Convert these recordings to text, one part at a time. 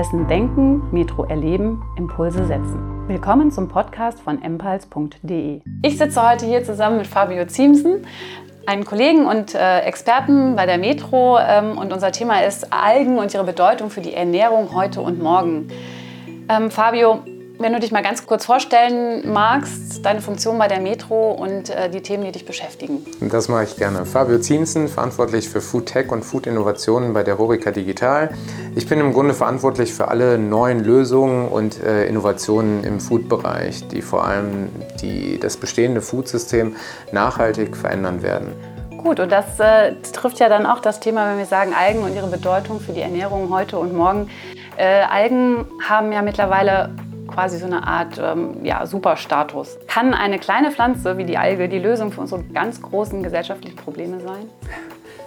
Essen denken, Metro erleben, Impulse setzen. Willkommen zum Podcast von empals.de. Ich sitze heute hier zusammen mit Fabio Ziemsen, einen Kollegen und äh, Experten bei der Metro. Ähm, und unser Thema ist Algen und ihre Bedeutung für die Ernährung heute und morgen. Ähm, Fabio, wenn du dich mal ganz kurz vorstellen magst, deine Funktion bei der Metro und äh, die Themen, die dich beschäftigen. Das mache ich gerne. Fabio Ziensen, verantwortlich für Food Tech und Food Innovationen bei der Rorica Digital. Ich bin im Grunde verantwortlich für alle neuen Lösungen und äh, Innovationen im Food-Bereich, die vor allem die, das bestehende Foodsystem nachhaltig verändern werden. Gut, und das äh, trifft ja dann auch das Thema, wenn wir sagen Algen und ihre Bedeutung für die Ernährung heute und morgen. Äh, Algen haben ja mittlerweile quasi so eine Art ähm, ja, Superstatus. Kann eine kleine Pflanze wie die Alge die Lösung für unsere ganz großen gesellschaftlichen Probleme sein?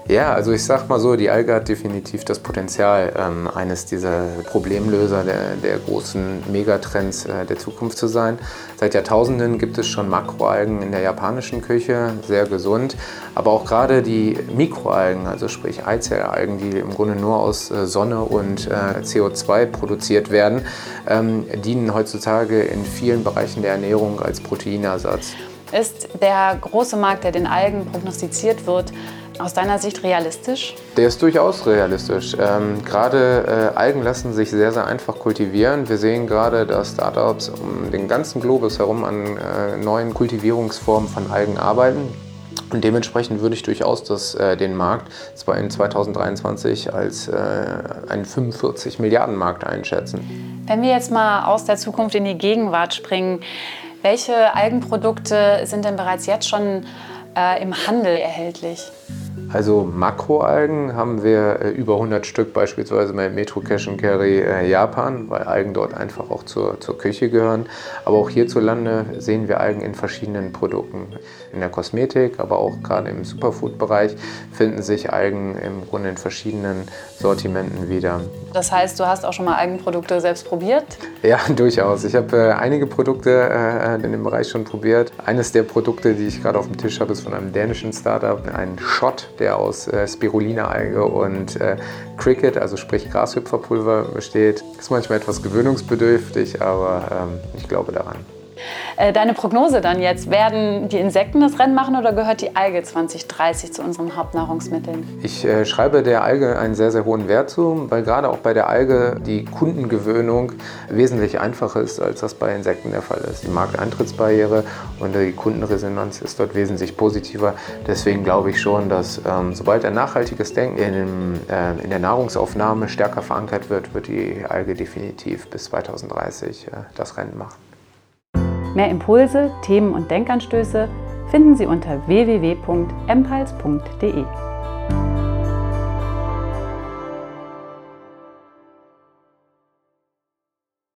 Ja, also ich sag mal so, die Alge hat definitiv das Potenzial, ähm, eines dieser Problemlöser der, der großen Megatrends äh, der Zukunft zu sein. Seit Jahrtausenden gibt es schon Makroalgen in der japanischen Küche, sehr gesund. Aber auch gerade die Mikroalgen, also sprich Eizellalgen, die im Grunde nur aus äh, Sonne und äh, CO2 produziert werden, ähm, dienen heutzutage in vielen Bereichen der Ernährung als Proteinersatz. Ist der große Markt, der den Algen prognostiziert wird, aus deiner Sicht realistisch? Der ist durchaus realistisch. Ähm, gerade äh, Algen lassen sich sehr, sehr einfach kultivieren. Wir sehen gerade, dass Startups um den ganzen Globus herum an äh, neuen Kultivierungsformen von Algen arbeiten. Und dementsprechend würde ich durchaus das, äh, den Markt zwar in 2023 als äh, einen 45 Milliarden Markt einschätzen. Wenn wir jetzt mal aus der Zukunft in die Gegenwart springen, welche Algenprodukte sind denn bereits jetzt schon äh, im Handel erhältlich? Also Makroalgen haben wir äh, über 100 Stück beispielsweise bei Metro Cash and Carry äh, Japan, weil Algen dort einfach auch zur, zur Küche gehören. Aber auch hierzulande sehen wir Algen in verschiedenen Produkten. In der Kosmetik, aber auch gerade im Superfood-Bereich finden sich Algen im Grunde in verschiedenen Sortimenten wieder. Das heißt, du hast auch schon mal Algenprodukte selbst probiert? Ja, durchaus. Ich habe äh, einige Produkte äh, in dem Bereich schon probiert. Eines der Produkte, die ich gerade auf dem Tisch habe, ist von einem dänischen Startup, ein Shot, der aus äh, Spirulina-Alge und äh, Cricket, also sprich Grashüpferpulver, besteht. Ist manchmal etwas gewöhnungsbedürftig, aber ähm, ich glaube daran. Äh, deine Prognose dann jetzt, werden die Insekten das Rennen machen oder gehört die Alge 2030 zu unseren Hauptnahrungsmitteln? Ich äh, schreibe der Alge einen sehr, sehr hohen Wert zu, weil gerade auch bei der Alge die Kundengewöhnung wesentlich einfacher ist, als das bei Insekten der Fall ist. Die Markteintrittsbarriere und die Kundenresonanz ist dort wesentlich positiver. Deswegen glaube ich schon, dass ähm, sobald ein nachhaltiges Denken in, dem, äh, in, der Nahrungsaufnahme stärker verankert wird, wird die Alge definitiv bis 2030 äh, das Rennen machen. Mehr Impulse, Themen und Denkanstöße finden Sie unter www.empals.de.